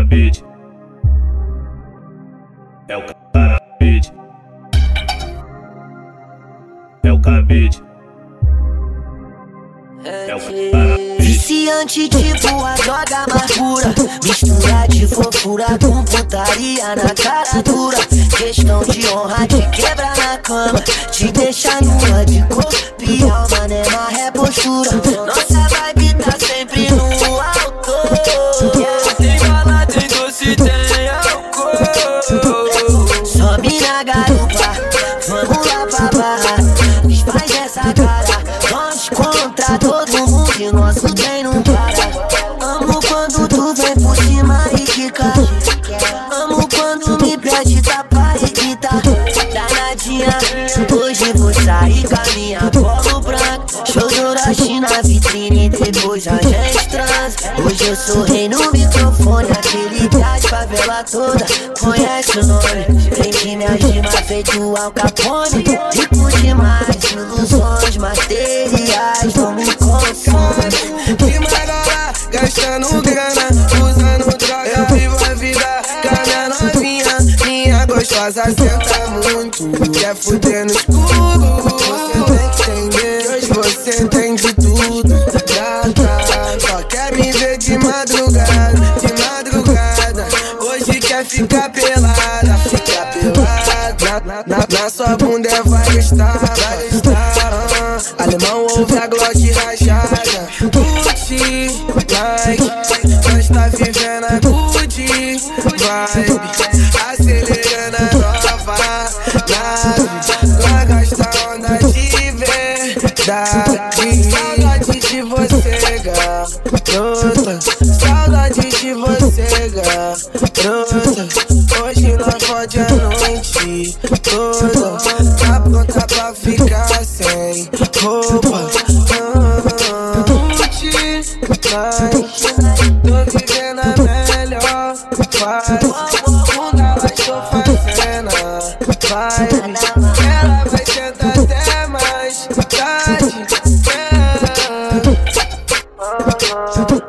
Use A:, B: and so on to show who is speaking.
A: cabide. É o cabide. É o cabide.
B: É o cabide. Viciante tipo a droga mais pura Mistura de fofura com putaria na cara dura Questão de honra te quebra na cama Te deixa nua de corpo e alma, né na repostura Nossa vibe tá garupa, vamos lá pra barra Desfaz essa cara, nós contra todo mundo E nosso trem não para. Amo quando tu vem por cima e quica Amo quando me pede tapa e grita Danadinha, hoje vou sair com a minha depois a gente transa Hoje eu sou rei no microfone, aquele das favela toda. Conhece o nome, vem minhas rimas feito Al Capone. Rico demais, ilusões materiais não me consomem
C: Que gastando grana Usando droga, viva a vida Com a novinha. Minha gostosa senta muito Quer fuder no escuro de madrugada De madrugada. Hoje quer ficar pelada Ficar pelada. Na, na, na sua bunda é vai estar Vai estar. Alemão ouve a Glock rachada Gucci, like Nós tá vivendo a Gucci Vibe. Acelerando a nova nave Pra gastar onda de verdade você, garota. Saudade de você, garota. Hoje nós pode a noite toda. Tá pronta pra ficar sem roupa. Não te mais. Tô vivendo a melhor fase. Quando ela estou fazendo a vibe. do